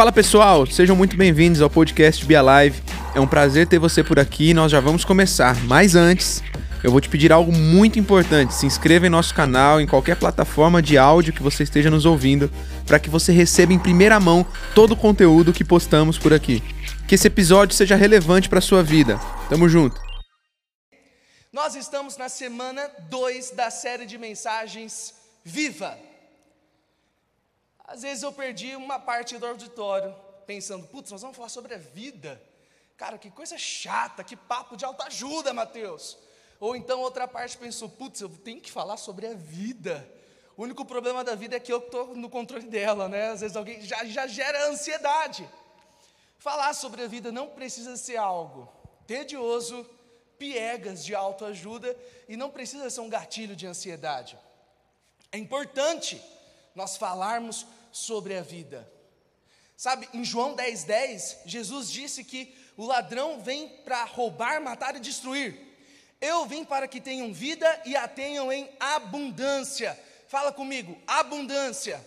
Fala pessoal, sejam muito bem-vindos ao podcast Be Alive. É um prazer ter você por aqui e nós já vamos começar. Mas antes, eu vou te pedir algo muito importante. Se inscreva em nosso canal, em qualquer plataforma de áudio que você esteja nos ouvindo, para que você receba em primeira mão todo o conteúdo que postamos por aqui. Que esse episódio seja relevante para sua vida. Tamo junto. Nós estamos na semana 2 da série de mensagens Viva. Às vezes eu perdi uma parte do auditório pensando, putz, nós vamos falar sobre a vida. Cara, que coisa chata, que papo de autoajuda, Mateus. Ou então outra parte pensou, putz, eu tenho que falar sobre a vida. O único problema da vida é que eu estou no controle dela, né? Às vezes alguém já, já gera ansiedade. Falar sobre a vida não precisa ser algo tedioso, piegas de autoajuda e não precisa ser um gatilho de ansiedade. É importante nós falarmos sobre a vida. Sabe, em João 10,10, 10, Jesus disse que o ladrão vem para roubar, matar e destruir. Eu vim para que tenham vida e a tenham em abundância. Fala comigo, abundância.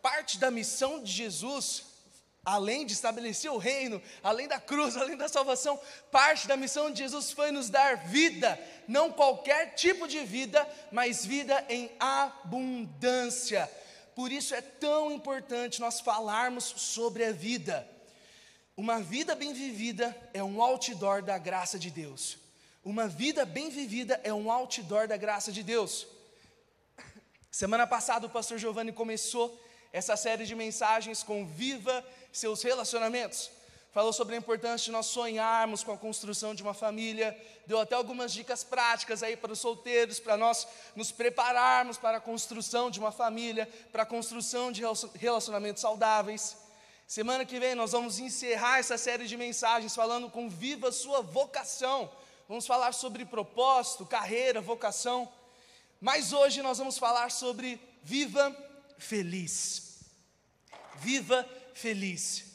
Parte da missão de Jesus, além de estabelecer o reino, além da cruz, além da salvação, parte da missão de Jesus foi nos dar vida, não qualquer tipo de vida, mas vida em abundância. Por isso é tão importante nós falarmos sobre a vida. Uma vida bem vivida é um outdoor da graça de Deus. Uma vida bem vivida é um outdoor da graça de Deus. Semana passada o pastor Giovanni começou essa série de mensagens com Viva seus relacionamentos falou sobre a importância de nós sonharmos com a construção de uma família, deu até algumas dicas práticas aí para os solteiros, para nós nos prepararmos para a construção de uma família, para a construção de relacionamentos saudáveis. Semana que vem nós vamos encerrar essa série de mensagens falando com Viva Sua Vocação. Vamos falar sobre propósito, carreira, vocação. Mas hoje nós vamos falar sobre Viva Feliz. Viva Feliz.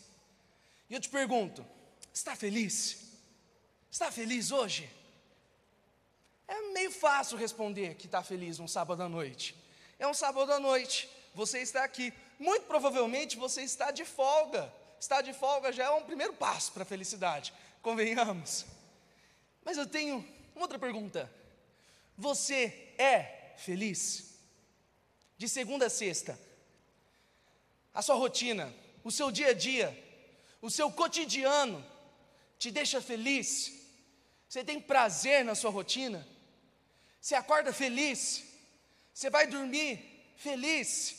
E eu te pergunto: está feliz? Está feliz hoje? É meio fácil responder que está feliz um sábado à noite. É um sábado à noite, você está aqui. Muito provavelmente você está de folga. Estar de folga já é um primeiro passo para a felicidade, convenhamos. Mas eu tenho uma outra pergunta: Você é feliz? De segunda a sexta, a sua rotina, o seu dia a dia, o seu cotidiano te deixa feliz? Você tem prazer na sua rotina? Você acorda feliz? Você vai dormir feliz?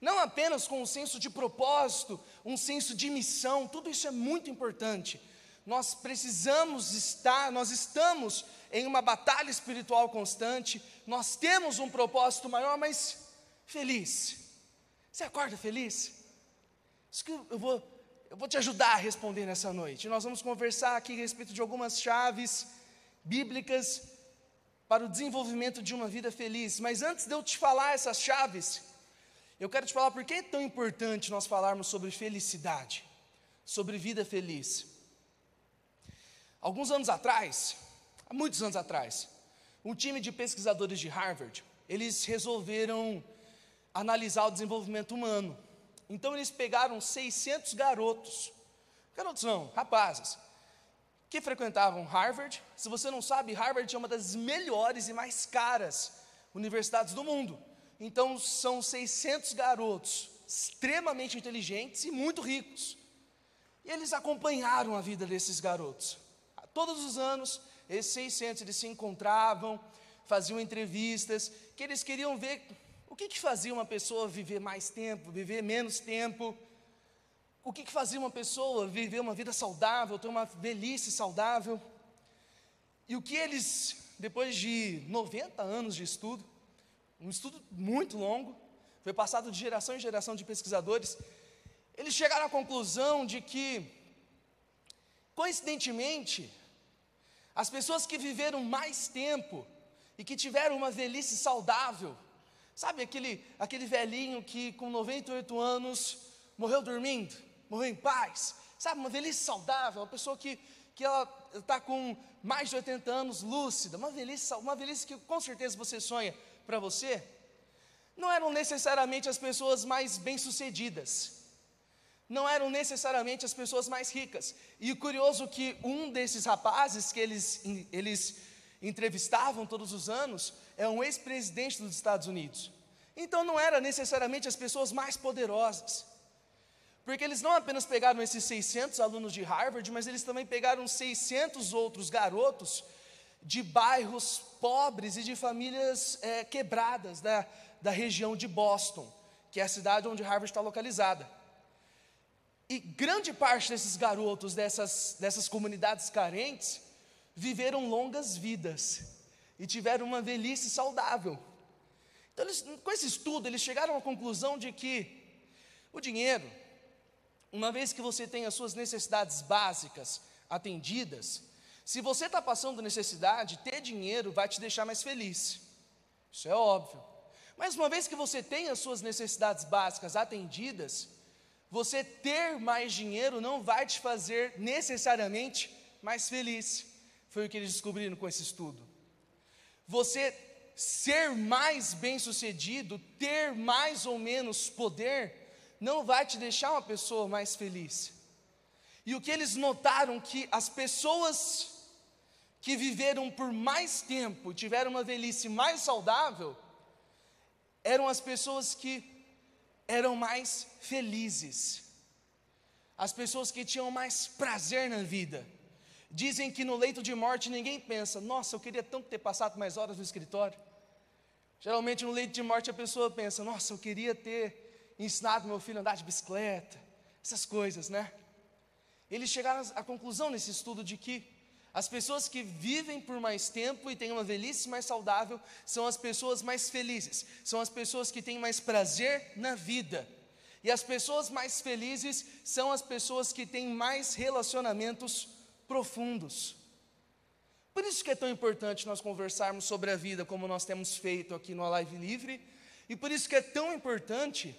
Não apenas com um senso de propósito, um senso de missão, tudo isso é muito importante. Nós precisamos estar, nós estamos em uma batalha espiritual constante, nós temos um propósito maior, mas feliz. Você acorda feliz? Isso que eu vou eu vou te ajudar a responder nessa noite. Nós vamos conversar aqui a respeito de algumas chaves bíblicas para o desenvolvimento de uma vida feliz. Mas antes de eu te falar essas chaves, eu quero te falar por que é tão importante nós falarmos sobre felicidade, sobre vida feliz. Alguns anos atrás, há muitos anos atrás, um time de pesquisadores de Harvard, eles resolveram analisar o desenvolvimento humano. Então eles pegaram 600 garotos, garotos não, rapazes, que frequentavam Harvard. Se você não sabe, Harvard é uma das melhores e mais caras universidades do mundo. Então são 600 garotos extremamente inteligentes e muito ricos. E eles acompanharam a vida desses garotos. Todos os anos, esses 600 eles se encontravam, faziam entrevistas, que eles queriam ver o que, que fazia uma pessoa viver mais tempo, viver menos tempo? O que, que fazia uma pessoa viver uma vida saudável, ter uma velhice saudável? E o que eles, depois de 90 anos de estudo, um estudo muito longo, foi passado de geração em geração de pesquisadores, eles chegaram à conclusão de que, coincidentemente, as pessoas que viveram mais tempo e que tiveram uma velhice saudável, Sabe aquele, aquele velhinho que com 98 anos morreu dormindo, morreu em paz? Sabe, uma velhice saudável, uma pessoa que, que ela está com mais de 80 anos lúcida, uma velhice, uma velhice que com certeza você sonha para você. Não eram necessariamente as pessoas mais bem-sucedidas, não eram necessariamente as pessoas mais ricas. E curioso que um desses rapazes que eles, eles entrevistavam todos os anos é um ex-presidente dos Estados Unidos. Então não era necessariamente as pessoas mais poderosas. Porque eles não apenas pegaram esses 600 alunos de Harvard, mas eles também pegaram 600 outros garotos de bairros pobres e de famílias é, quebradas da, da região de Boston, que é a cidade onde Harvard está localizada. E grande parte desses garotos, dessas, dessas comunidades carentes, viveram longas vidas e tiveram uma velhice saudável. Então, eles, com esse estudo, eles chegaram à conclusão de que o dinheiro, uma vez que você tem as suas necessidades básicas atendidas, se você está passando necessidade, ter dinheiro vai te deixar mais feliz. Isso é óbvio. Mas uma vez que você tem as suas necessidades básicas atendidas, você ter mais dinheiro não vai te fazer necessariamente mais feliz. Foi o que eles descobriram com esse estudo. Você ser mais bem-sucedido, ter mais ou menos poder, não vai te deixar uma pessoa mais feliz. E o que eles notaram que as pessoas que viveram por mais tempo, tiveram uma velhice mais saudável, eram as pessoas que eram mais felizes, as pessoas que tinham mais prazer na vida. Dizem que no leito de morte ninguém pensa, nossa, eu queria tanto ter passado mais horas no escritório. Geralmente no leito de morte a pessoa pensa, nossa, eu queria ter ensinado meu filho a andar de bicicleta, essas coisas, né? Eles chegaram à conclusão nesse estudo de que as pessoas que vivem por mais tempo e têm uma velhice mais saudável são as pessoas mais felizes, são as pessoas que têm mais prazer na vida. E as pessoas mais felizes são as pessoas que têm mais relacionamentos profundos. Por isso que é tão importante nós conversarmos sobre a vida como nós temos feito aqui no Live Livre, e por isso que é tão importante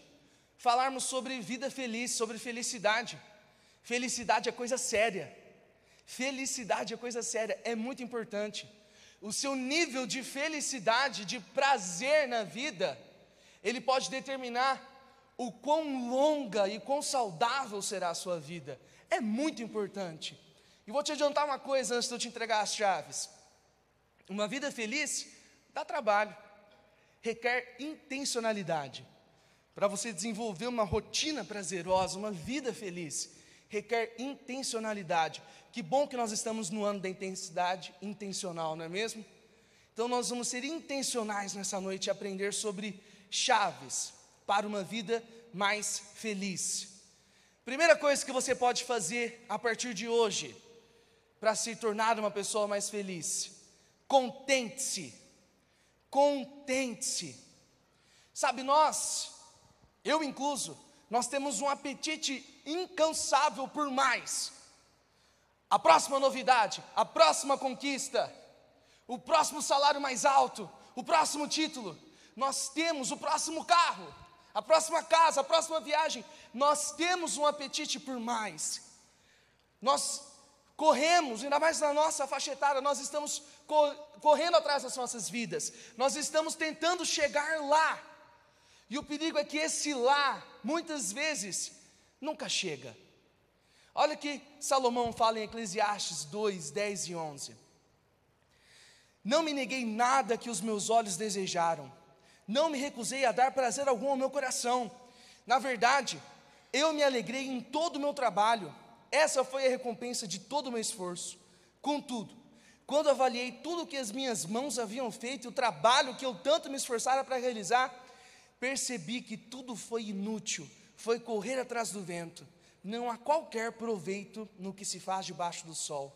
falarmos sobre vida feliz, sobre felicidade. Felicidade é coisa séria. Felicidade é coisa séria, é muito importante. O seu nível de felicidade, de prazer na vida, ele pode determinar o quão longa e quão saudável será a sua vida. É muito importante. E vou te adiantar uma coisa antes de eu te entregar as chaves. Uma vida feliz dá trabalho, requer intencionalidade. Para você desenvolver uma rotina prazerosa, uma vida feliz, requer intencionalidade. Que bom que nós estamos no ano da intensidade intencional, não é mesmo? Então nós vamos ser intencionais nessa noite e aprender sobre chaves para uma vida mais feliz. Primeira coisa que você pode fazer a partir de hoje para se tornar uma pessoa mais feliz: contente-se. Contente-se. Sabe, nós, eu incluso, nós temos um apetite incansável por mais. A próxima novidade, a próxima conquista, o próximo salário mais alto, o próximo título, nós temos o próximo carro, a próxima casa, a próxima viagem, nós temos um apetite por mais. Nós corremos, ainda mais na nossa faixa etária, nós estamos correndo atrás das nossas vidas, nós estamos tentando chegar lá. E o perigo é que esse lá, muitas vezes, nunca chega. Olha que Salomão fala em Eclesiastes 2, 10 e 11. Não me neguei nada que os meus olhos desejaram, não me recusei a dar prazer algum ao meu coração. Na verdade, eu me alegrei em todo o meu trabalho, essa foi a recompensa de todo o meu esforço. Contudo, quando avaliei tudo o que as minhas mãos haviam feito e o trabalho que eu tanto me esforçara para realizar, percebi que tudo foi inútil foi correr atrás do vento. Não há qualquer proveito no que se faz debaixo do sol.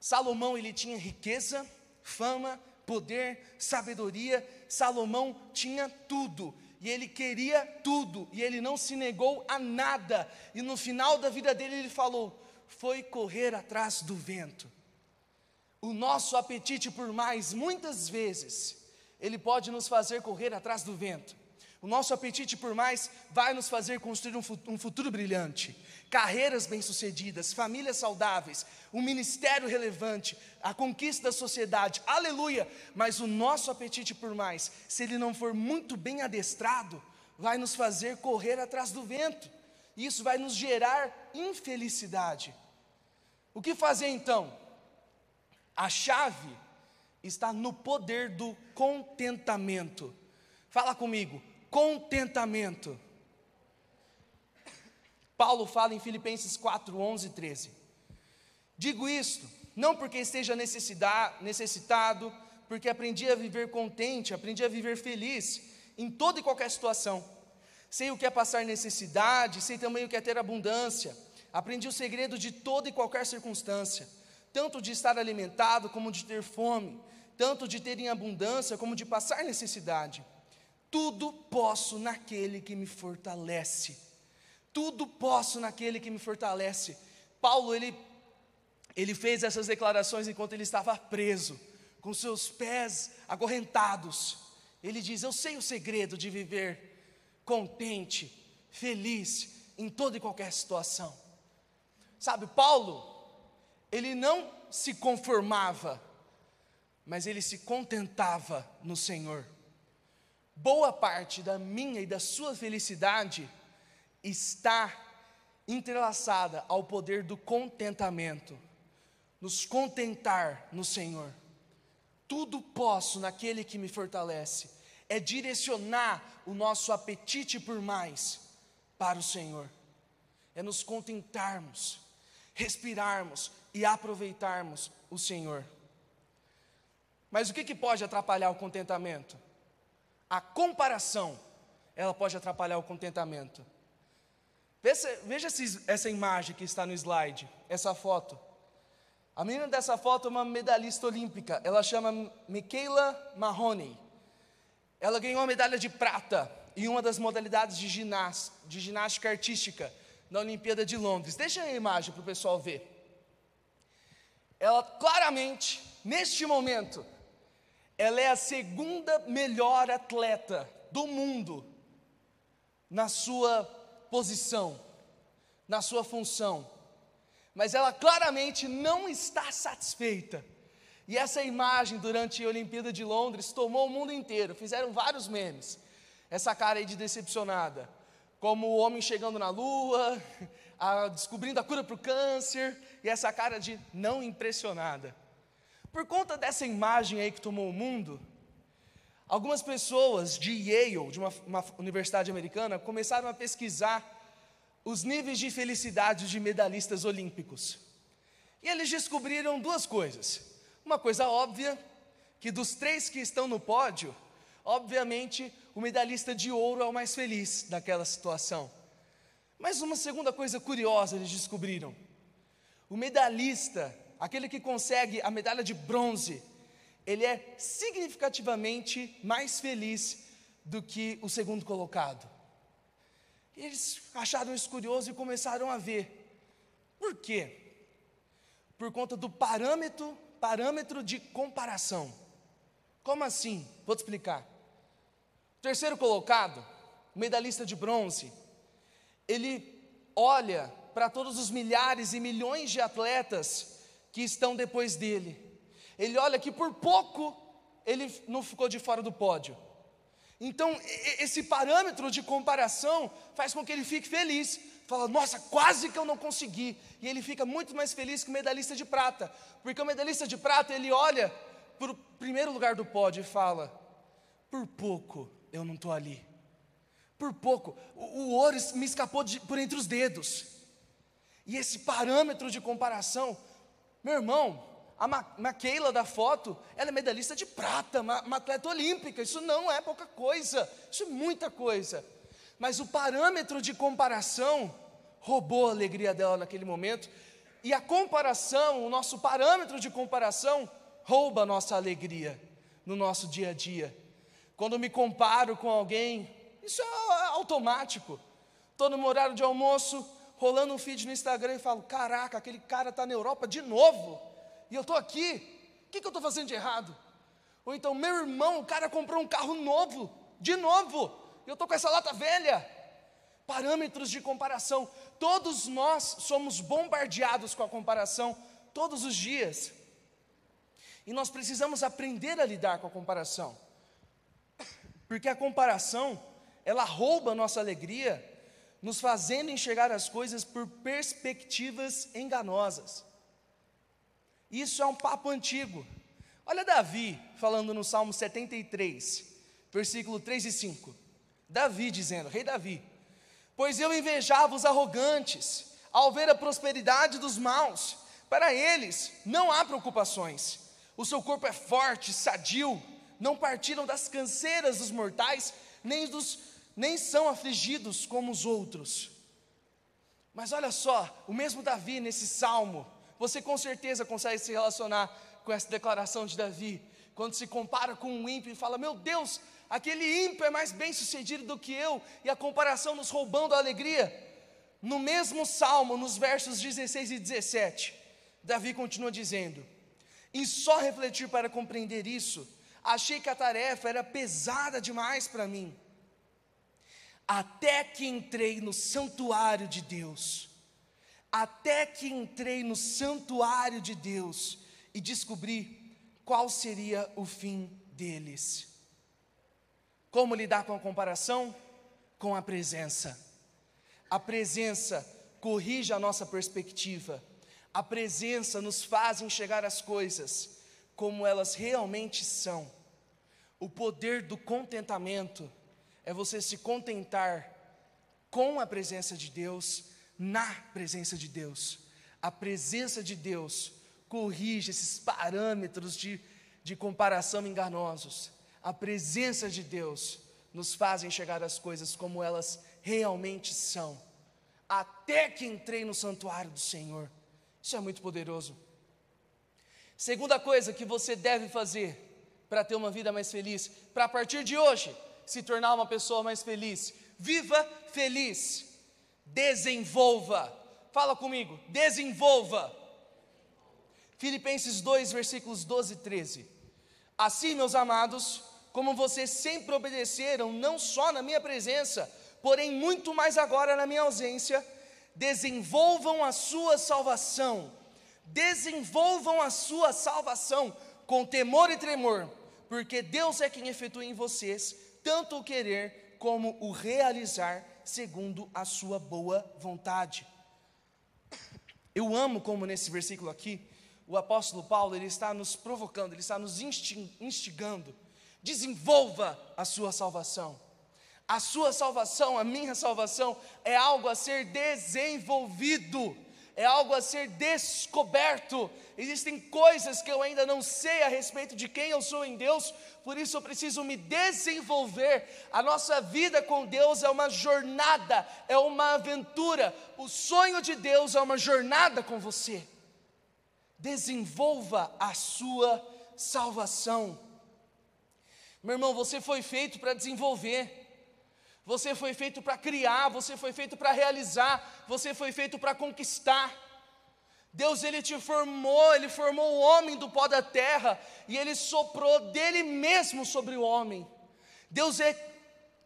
Salomão ele tinha riqueza, fama, poder, sabedoria. Salomão tinha tudo e ele queria tudo e ele não se negou a nada. E no final da vida dele ele falou: foi correr atrás do vento. O nosso apetite por mais, muitas vezes, ele pode nos fazer correr atrás do vento. O nosso apetite por mais vai nos fazer construir um futuro brilhante, carreiras bem-sucedidas, famílias saudáveis, um ministério relevante, a conquista da sociedade, aleluia. Mas o nosso apetite por mais, se ele não for muito bem adestrado, vai nos fazer correr atrás do vento. Isso vai nos gerar infelicidade. O que fazer então? A chave está no poder do contentamento. Fala comigo, contentamento. Paulo fala em Filipenses 4, 11 e 13. Digo isto, não porque esteja necessitado, porque aprendi a viver contente, aprendi a viver feliz em toda e qualquer situação. Sei o que é passar necessidade, sei também o que é ter abundância. Aprendi o segredo de toda e qualquer circunstância, tanto de estar alimentado como de ter fome, tanto de ter em abundância como de passar necessidade. Tudo posso naquele que me fortalece. Tudo posso naquele que me fortalece. Paulo, ele, ele fez essas declarações enquanto ele estava preso, com seus pés acorrentados. Ele diz: Eu sei o segredo de viver contente, feliz em toda e qualquer situação. Sabe, Paulo, ele não se conformava, mas ele se contentava no Senhor. Boa parte da minha e da sua felicidade está entrelaçada ao poder do contentamento, nos contentar no Senhor. Tudo posso naquele que me fortalece, é direcionar o nosso apetite por mais para o Senhor, é nos contentarmos, respirarmos e aproveitarmos o Senhor. Mas o que, que pode atrapalhar o contentamento? A comparação, ela pode atrapalhar o contentamento. Veja, veja essa imagem que está no slide, essa foto. A menina dessa foto é uma medalhista olímpica, ela chama Michaela Mahoney. Ela ganhou a medalha de prata em uma das modalidades de, de ginástica artística na Olimpíada de Londres. Deixa a imagem para o pessoal ver. Ela claramente, neste momento, ela é a segunda melhor atleta do mundo na sua posição, na sua função. Mas ela claramente não está satisfeita. E essa imagem durante a Olimpíada de Londres tomou o mundo inteiro, fizeram vários memes. Essa cara aí de decepcionada, como o homem chegando na lua, a, descobrindo a cura para o câncer, e essa cara de não impressionada. Por conta dessa imagem aí que tomou o mundo, algumas pessoas de Yale, de uma, uma universidade americana, começaram a pesquisar os níveis de felicidade de medalhistas olímpicos. E eles descobriram duas coisas. Uma coisa óbvia, que dos três que estão no pódio, obviamente o medalhista de ouro é o mais feliz daquela situação. Mas uma segunda coisa curiosa eles descobriram: o medalhista aquele que consegue a medalha de bronze, ele é significativamente mais feliz do que o segundo colocado. Eles acharam isso curioso e começaram a ver. Por quê? Por conta do parâmetro, parâmetro de comparação. Como assim? Vou te explicar. O terceiro colocado, medalhista de bronze, ele olha para todos os milhares e milhões de atletas que estão depois dele. Ele olha que por pouco ele não ficou de fora do pódio. Então, esse parâmetro de comparação faz com que ele fique feliz. Fala, nossa, quase que eu não consegui. E ele fica muito mais feliz que o medalhista de prata. Porque o medalhista de prata, ele olha para o primeiro lugar do pódio e fala: por pouco eu não estou ali. Por pouco. O, o ouro me escapou de, por entre os dedos. E esse parâmetro de comparação meu irmão, a Maquela da foto, ela é medalhista de prata, uma, uma atleta olímpica. Isso não é pouca coisa, isso é muita coisa. Mas o parâmetro de comparação roubou a alegria dela naquele momento. E a comparação, o nosso parâmetro de comparação, rouba a nossa alegria no nosso dia a dia. Quando me comparo com alguém, isso é automático. Estou no horário de almoço, rolando um feed no Instagram e falo: caraca, aquele cara está na Europa de novo, e eu estou aqui, o que, que eu estou fazendo de errado? Ou então, meu irmão, o cara comprou um carro novo, de novo, e eu estou com essa lata velha. Parâmetros de comparação, todos nós somos bombardeados com a comparação todos os dias, e nós precisamos aprender a lidar com a comparação, porque a comparação, ela rouba a nossa alegria nos fazendo enxergar as coisas por perspectivas enganosas. Isso é um papo antigo. Olha Davi falando no Salmo 73, versículo 3 e 5. Davi dizendo, Rei Davi: Pois eu invejava os arrogantes, ao ver a prosperidade dos maus. Para eles não há preocupações. O seu corpo é forte, sadio, não partiram das canseiras dos mortais, nem, dos, nem são afligidos como os outros. Mas olha só, o mesmo Davi nesse salmo, você com certeza consegue se relacionar com essa declaração de Davi, quando se compara com um ímpio e fala: Meu Deus, aquele ímpio é mais bem sucedido do que eu, e a comparação nos roubando a alegria. No mesmo salmo, nos versos 16 e 17, Davi continua dizendo: Em só refletir para compreender isso, achei que a tarefa era pesada demais para mim. Até que entrei no santuário de Deus, até que entrei no santuário de Deus e descobri qual seria o fim deles. Como lidar com a comparação? Com a presença. A presença corrige a nossa perspectiva. A presença nos faz enxergar as coisas como elas realmente são. O poder do contentamento é você se contentar com a presença de Deus, na presença de Deus. A presença de Deus corrige esses parâmetros de, de comparação enganosos. A presença de Deus nos faz enxergar as coisas como elas realmente são. Até que entrei no santuário do Senhor. Isso é muito poderoso. Segunda coisa que você deve fazer para ter uma vida mais feliz, para partir de hoje se tornar uma pessoa mais feliz. Viva feliz. Desenvolva. Fala comigo, desenvolva. Filipenses 2, versículos 12 e 13. Assim, meus amados, como vocês sempre obedeceram, não só na minha presença, porém muito mais agora na minha ausência, desenvolvam a sua salvação desenvolvam a sua salvação com temor e tremor, porque Deus é quem efetua em vocês tanto o querer como o realizar segundo a sua boa vontade. Eu amo como nesse versículo aqui, o apóstolo Paulo ele está nos provocando, ele está nos instigando. Desenvolva a sua salvação. A sua salvação, a minha salvação, é algo a ser desenvolvido é algo a ser descoberto. Existem coisas que eu ainda não sei a respeito de quem eu sou em Deus, por isso eu preciso me desenvolver. A nossa vida com Deus é uma jornada, é uma aventura. O sonho de Deus é uma jornada com você. Desenvolva a sua salvação. Meu irmão, você foi feito para desenvolver. Você foi feito para criar, você foi feito para realizar, você foi feito para conquistar. Deus ele te formou, ele formou o homem do pó da terra e ele soprou dele mesmo sobre o homem. Deus é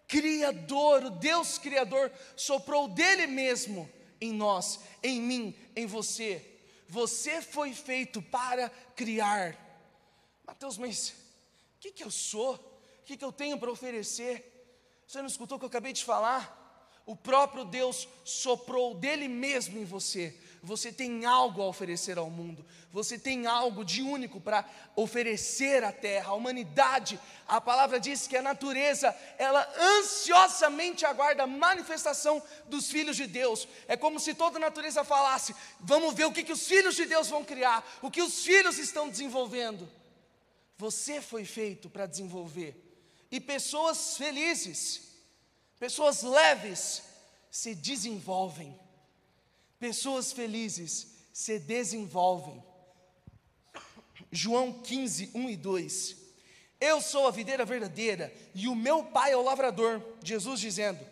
criador, o Deus criador soprou dele mesmo em nós, em mim, em você. Você foi feito para criar. Mateus, mas o que, que eu sou? O que, que eu tenho para oferecer? Você não escutou o que eu acabei de falar? O próprio Deus soprou dele mesmo em você. Você tem algo a oferecer ao mundo. Você tem algo de único para oferecer à terra, à humanidade. A palavra diz que a natureza, ela ansiosamente aguarda a manifestação dos filhos de Deus. É como se toda a natureza falasse: vamos ver o que, que os filhos de Deus vão criar, o que os filhos estão desenvolvendo. Você foi feito para desenvolver e pessoas felizes, pessoas leves, se desenvolvem. Pessoas felizes se desenvolvem. João 15, 1 e 2. Eu sou a videira verdadeira e o meu pai é o lavrador. Jesus dizendo: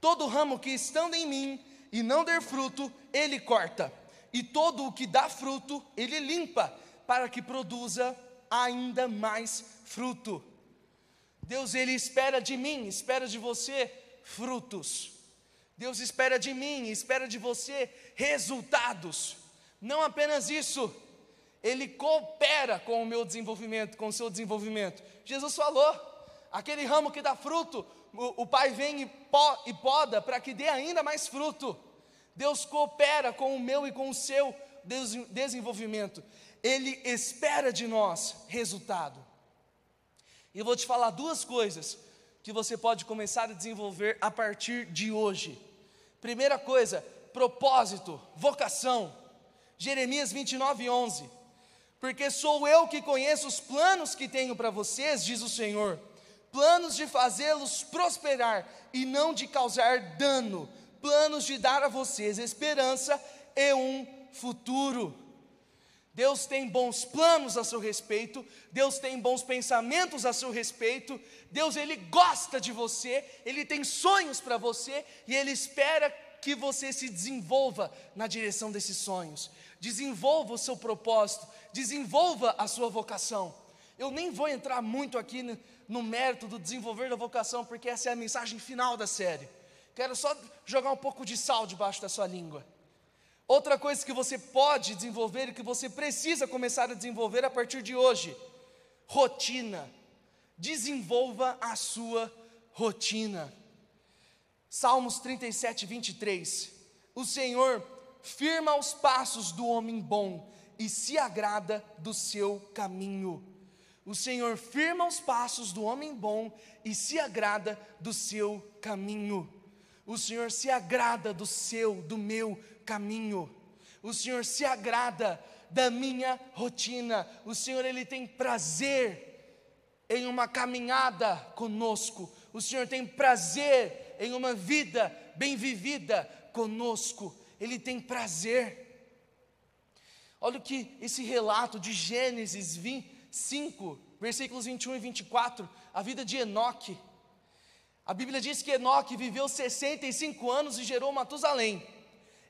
Todo ramo que estando em mim e não der fruto, ele corta, e todo o que dá fruto, ele limpa, para que produza ainda mais fruto. Deus ele espera de mim, espera de você frutos. Deus espera de mim, espera de você resultados. Não apenas isso, ele coopera com o meu desenvolvimento, com o seu desenvolvimento. Jesus falou: aquele ramo que dá fruto, o, o pai vem e, po, e poda para que dê ainda mais fruto. Deus coopera com o meu e com o seu desenvolvimento. Ele espera de nós resultado. E eu vou te falar duas coisas que você pode começar a desenvolver a partir de hoje. Primeira coisa, propósito, vocação. Jeremias 29, 11. Porque sou eu que conheço os planos que tenho para vocês, diz o Senhor, planos de fazê-los prosperar e não de causar dano, planos de dar a vocês esperança e um futuro. Deus tem bons planos a seu respeito, Deus tem bons pensamentos a seu respeito, Deus ele gosta de você, ele tem sonhos para você e ele espera que você se desenvolva na direção desses sonhos. Desenvolva o seu propósito, desenvolva a sua vocação. Eu nem vou entrar muito aqui no, mérito do desenvolver da vocação, porque essa é a mensagem final da série. Quero só jogar um pouco de sal debaixo da sua língua. Outra coisa que você pode desenvolver e que você precisa começar a desenvolver a partir de hoje: rotina. Desenvolva a sua rotina. Salmos 37, 23. O Senhor firma os passos do homem bom e se agrada do seu caminho. O Senhor firma os passos do homem bom e se agrada do seu caminho. O Senhor se agrada do seu, do meu caminho. O Senhor se agrada da minha rotina. O Senhor ele tem prazer em uma caminhada conosco. O Senhor tem prazer em uma vida bem vivida conosco. Ele tem prazer. Olha o que esse relato de Gênesis 25, versículos 21 e 24, a vida de Enoque. A Bíblia diz que Enoque viveu 65 anos e gerou Matusalém.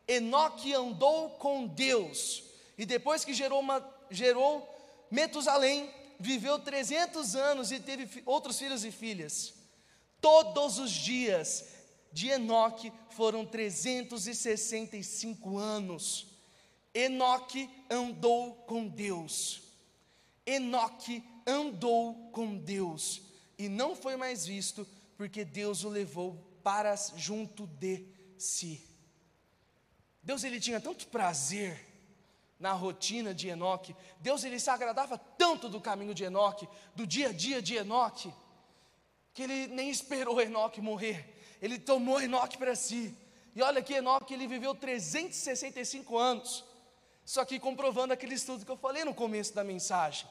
Enoque andou com Deus, e depois que gerou, uma, gerou Metusalém, viveu 300 anos e teve outros filhos e filhas. Todos os dias de Enoque foram 365 anos. Enoque andou com Deus. Enoque andou com Deus e não foi mais visto porque Deus o levou para junto de si. Deus ele tinha tanto prazer na rotina de Enoque. Deus ele se agradava tanto do caminho de Enoque, do dia a dia de Enoque, que ele nem esperou Enoque morrer. Ele tomou Enoque para si. E olha que Enoque ele viveu 365 anos. Só que comprovando aquele estudo que eu falei no começo da mensagem.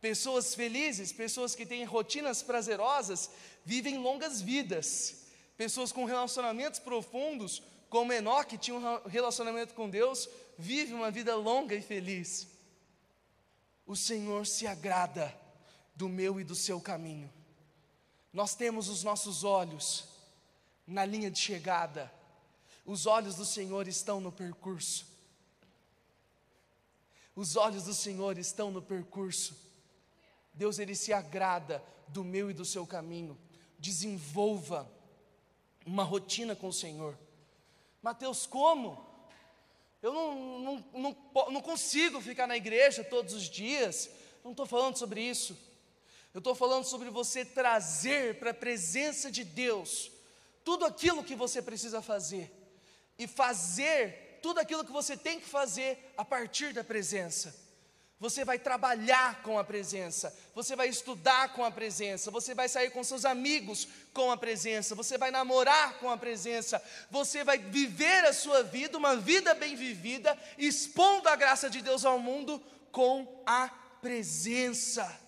Pessoas felizes, pessoas que têm rotinas prazerosas, vivem longas vidas. Pessoas com relacionamentos profundos, como Enoque tinha um relacionamento com Deus, vive uma vida longa e feliz. O Senhor se agrada do meu e do seu caminho. Nós temos os nossos olhos na linha de chegada, os olhos do Senhor estão no percurso. Os olhos do Senhor estão no percurso. Deus ele se agrada do meu e do seu caminho. Desenvolva uma rotina com o Senhor. Mateus, como? Eu não, não, não, não consigo ficar na igreja todos os dias. Não estou falando sobre isso. Eu estou falando sobre você trazer para a presença de Deus tudo aquilo que você precisa fazer e fazer tudo aquilo que você tem que fazer a partir da presença. Você vai trabalhar com a presença, você vai estudar com a presença, você vai sair com seus amigos com a presença, você vai namorar com a presença, você vai viver a sua vida, uma vida bem vivida, expondo a graça de Deus ao mundo com a presença.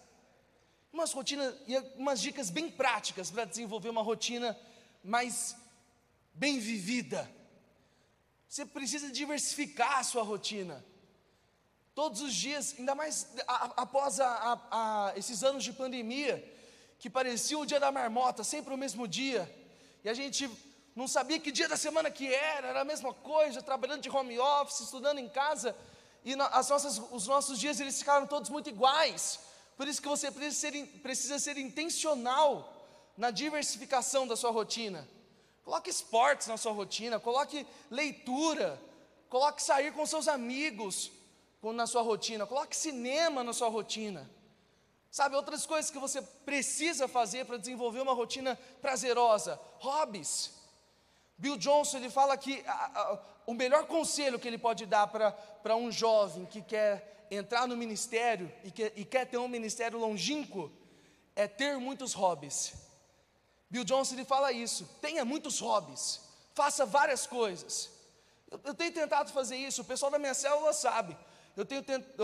Umas rotinas e umas dicas bem práticas para desenvolver uma rotina mais bem vivida. Você precisa diversificar a sua rotina. Todos os dias, ainda mais após a, a, a, esses anos de pandemia, que parecia o dia da marmota, sempre o mesmo dia, e a gente não sabia que dia da semana que era, era a mesma coisa, trabalhando de home office, estudando em casa, e as nossas, os nossos dias eles ficaram todos muito iguais. Por isso que você precisa ser, precisa ser intencional na diversificação da sua rotina. Coloque esportes na sua rotina, coloque leitura, coloque sair com seus amigos, na sua rotina, coloque cinema na sua rotina. Sabe, outras coisas que você precisa fazer para desenvolver uma rotina prazerosa, hobbies. Bill Johnson ele fala que a, a, o melhor conselho que ele pode dar para um jovem que quer entrar no ministério e, que, e quer ter um ministério longínquo é ter muitos hobbies. Bill Johnson ele fala isso: tenha muitos hobbies, faça várias coisas. Eu, eu tenho tentado fazer isso, o pessoal da minha célula sabe. Eu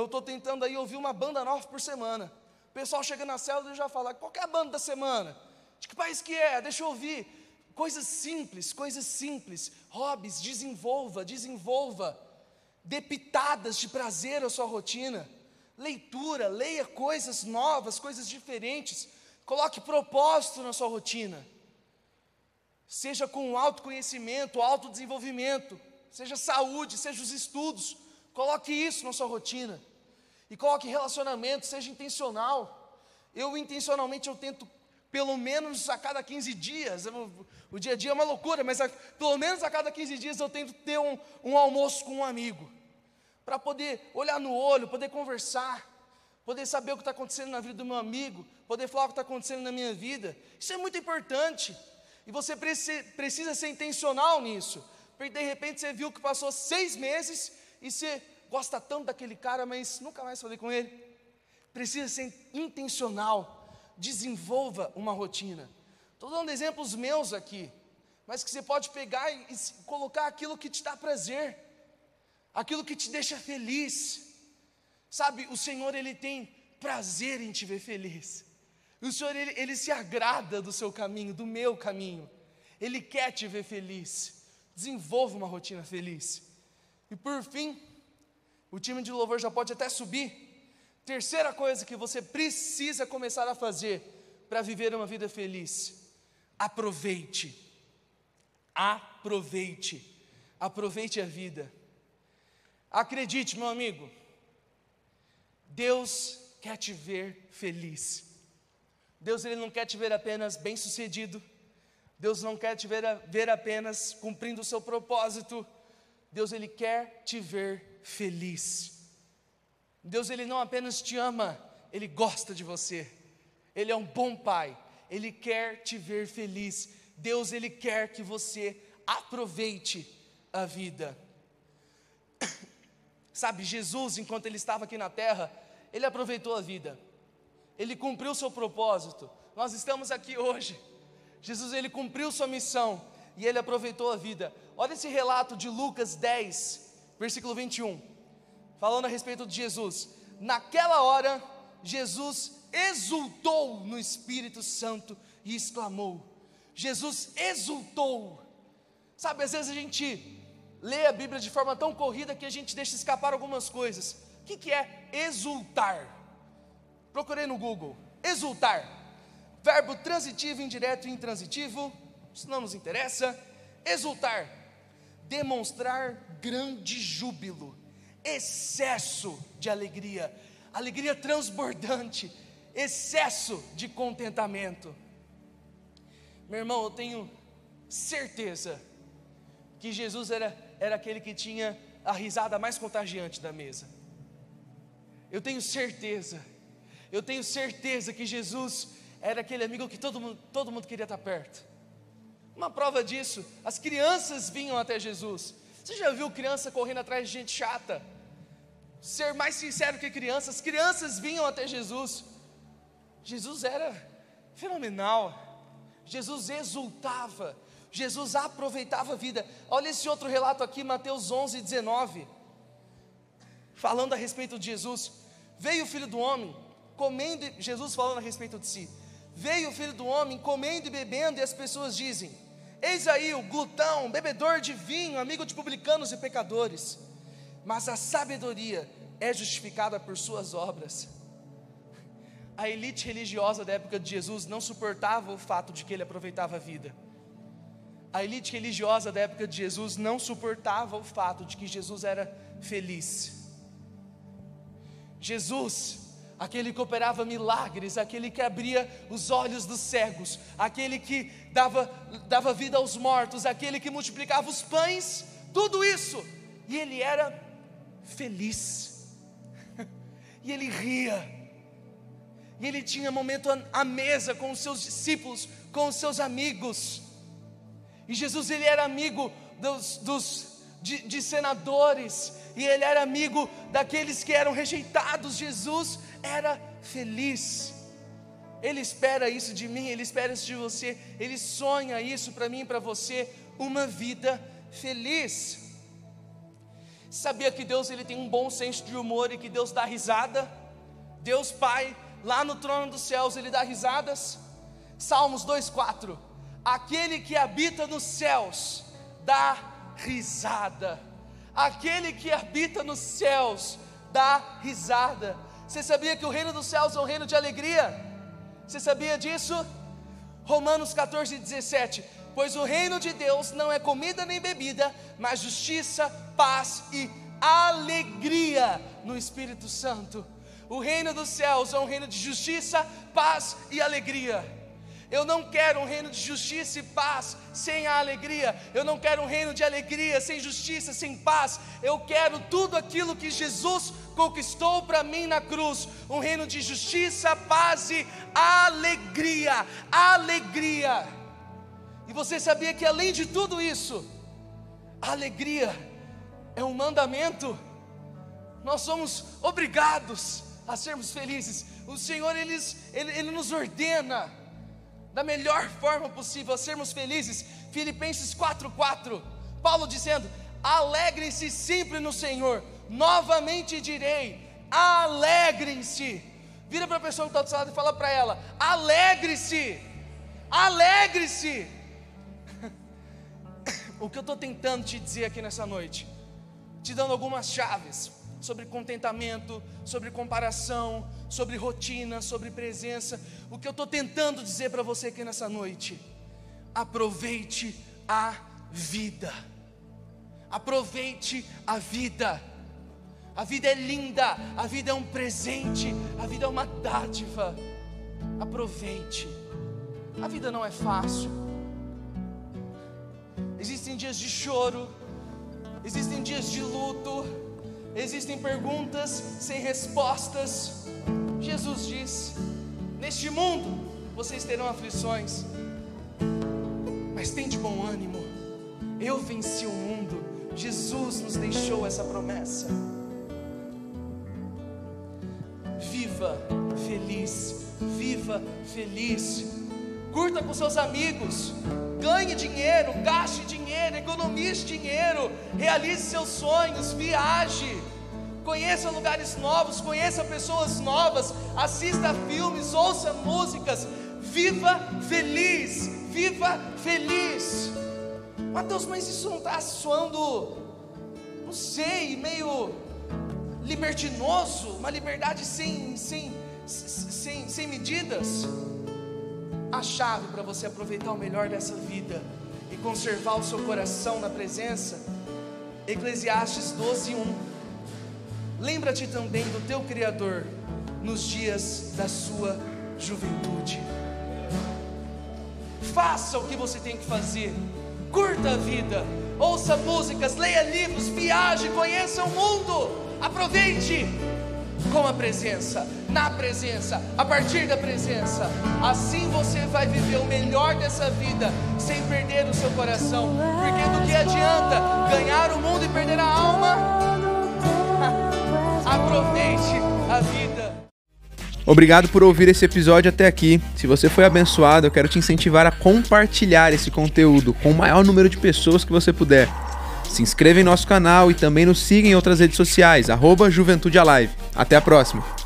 estou tentando aí ouvir uma banda nova por semana. O pessoal chega na célula e já fala: qual é a banda da semana? De que país que é? Deixa eu ouvir. Coisas simples, coisas simples. Hobbies, desenvolva, desenvolva. Depitadas de prazer a sua rotina. Leitura, leia coisas novas, coisas diferentes Coloque propósito na sua rotina. Seja com autoconhecimento, autodesenvolvimento, seja saúde, seja os estudos. Coloque isso na sua rotina. E coloque relacionamento, seja intencional. Eu intencionalmente eu tento pelo menos a cada 15 dias, o dia a dia é uma loucura, mas a, pelo menos a cada 15 dias eu tento ter um, um almoço com um amigo, para poder olhar no olho, poder conversar, poder saber o que está acontecendo na vida do meu amigo, poder falar o que está acontecendo na minha vida. Isso é muito importante. E você precisa ser intencional nisso. Porque de repente você viu que passou seis meses e você gosta tanto daquele cara, mas nunca mais falei com ele. Precisa ser intencional. Desenvolva uma rotina. Estou dando exemplos meus aqui, mas que você pode pegar e, e colocar aquilo que te dá prazer, aquilo que te deixa feliz. Sabe, o Senhor ele tem prazer em te ver feliz. O Senhor ele, ele se agrada do seu caminho, do meu caminho. Ele quer te ver feliz. Desenvolva uma rotina feliz. E por fim, o time de louvor já pode até subir. Terceira coisa que você precisa começar a fazer para viver uma vida feliz: aproveite. Aproveite. Aproveite a vida. Acredite, meu amigo, Deus quer te ver feliz. Deus ele não quer te ver apenas bem-sucedido. Deus não quer te ver, ver apenas cumprindo o seu propósito. Deus ele quer te ver feliz. Deus ele não apenas te ama, ele gosta de você. Ele é um bom pai. Ele quer te ver feliz. Deus ele quer que você aproveite a vida. Sabe, Jesus, enquanto ele estava aqui na terra, ele aproveitou a vida, ele cumpriu seu propósito. Nós estamos aqui hoje. Jesus, ele cumpriu sua missão e ele aproveitou a vida. Olha esse relato de Lucas 10, versículo 21, falando a respeito de Jesus. Naquela hora, Jesus exultou no Espírito Santo e exclamou: Jesus exultou. Sabe, às vezes a gente lê a Bíblia de forma tão corrida que a gente deixa escapar algumas coisas. O que, que é exultar? Procurei no Google. Exultar. Verbo transitivo, indireto e intransitivo. Isso não nos interessa. Exultar. Demonstrar grande júbilo. Excesso de alegria. Alegria transbordante. Excesso de contentamento. Meu irmão, eu tenho certeza que Jesus era, era aquele que tinha a risada mais contagiante da mesa. Eu tenho certeza, eu tenho certeza que Jesus era aquele amigo que todo mundo, todo mundo queria estar perto. Uma prova disso, as crianças vinham até Jesus. Você já viu criança correndo atrás de gente chata? Ser mais sincero que crianças, as crianças vinham até Jesus. Jesus era fenomenal. Jesus exultava, Jesus aproveitava a vida. Olha esse outro relato aqui, Mateus 11, 19. Falando a respeito de Jesus. Veio o filho do homem, comendo, Jesus falando a respeito de si. Veio o filho do homem, comendo e bebendo, e as pessoas dizem: Eis aí o glutão, bebedor de vinho, amigo de publicanos e pecadores. Mas a sabedoria é justificada por suas obras. A elite religiosa da época de Jesus não suportava o fato de que ele aproveitava a vida a elite religiosa da época de Jesus não suportava o fato de que Jesus era feliz. Jesus, aquele que operava milagres, aquele que abria os olhos dos cegos, aquele que dava, dava vida aos mortos, aquele que multiplicava os pães, tudo isso, e ele era feliz, e ele ria, E ele tinha momento à mesa com os seus discípulos, com os seus amigos. E Jesus ele era amigo dos, dos de, de senadores, e ele era amigo daqueles que eram rejeitados. Jesus era feliz. Ele espera isso de mim, ele espera isso de você, ele sonha isso para mim e para você, uma vida feliz. Sabia que Deus ele tem um bom senso de humor e que Deus dá risada? Deus Pai, lá no trono dos céus, ele dá risadas. Salmos 2:4. Aquele que habita nos céus dá risada. Aquele que habita nos céus dá risada. Você sabia que o reino dos céus é um reino de alegria? Você sabia disso? Romanos 14, 17. Pois o reino de Deus não é comida nem bebida, mas justiça, paz e alegria no Espírito Santo. O reino dos céus é um reino de justiça, paz e alegria. Eu não quero um reino de justiça e paz sem a alegria. Eu não quero um reino de alegria sem justiça, sem paz. Eu quero tudo aquilo que Jesus conquistou para mim na cruz: um reino de justiça, paz e alegria. Alegria. E você sabia que além de tudo isso, alegria é um mandamento. Nós somos obrigados a sermos felizes. O Senhor ele, ele, ele nos ordena da melhor forma possível, a sermos felizes. Filipenses 4:4. Paulo dizendo: "Alegrem-se sempre no Senhor. Novamente direi: alegrem-se." Vira para a pessoa que está do seu lado e fala para ela: "Alegre-se. Alegre-se." o que eu estou tentando te dizer aqui nessa noite, te dando algumas chaves sobre contentamento, sobre comparação, sobre rotina, sobre presença. O que eu estou tentando dizer para você aqui nessa noite: aproveite a vida. Aproveite a vida. A vida é linda, a vida é um presente, a vida é uma dádiva. Aproveite. A vida não é fácil. Existem dias de choro, existem dias de luto, existem perguntas sem respostas. Jesus diz: Neste mundo vocês terão aflições, mas tem de bom ânimo. Eu venci o mundo. Jesus nos deixou essa promessa. Viva feliz, viva feliz. Curta com seus amigos, ganhe dinheiro, gaste dinheiro, economize dinheiro, realize seus sonhos, viaje. Conheça lugares novos, conheça pessoas novas, assista filmes, ouça músicas, viva feliz, viva feliz. Mateus, mas isso não está soando, não sei, meio libertinoso, uma liberdade sem, sem, sem, sem medidas. A chave para você aproveitar o melhor dessa vida e conservar o seu coração na presença, Eclesiastes 12, 1 Lembra-te também do teu Criador nos dias da sua juventude. Faça o que você tem que fazer, curta a vida, ouça músicas, leia livros, viaje, conheça o mundo, aproveite com a presença, na presença, a partir da presença. Assim você vai viver o melhor dessa vida sem perder o seu coração, porque do que adianta ganhar o mundo e perder a alma? Aproveite a vida. Obrigado por ouvir esse episódio até aqui. Se você foi abençoado, eu quero te incentivar a compartilhar esse conteúdo com o maior número de pessoas que você puder. Se inscreva em nosso canal e também nos siga em outras redes sociais, arroba Juventude Alive. Até a próxima!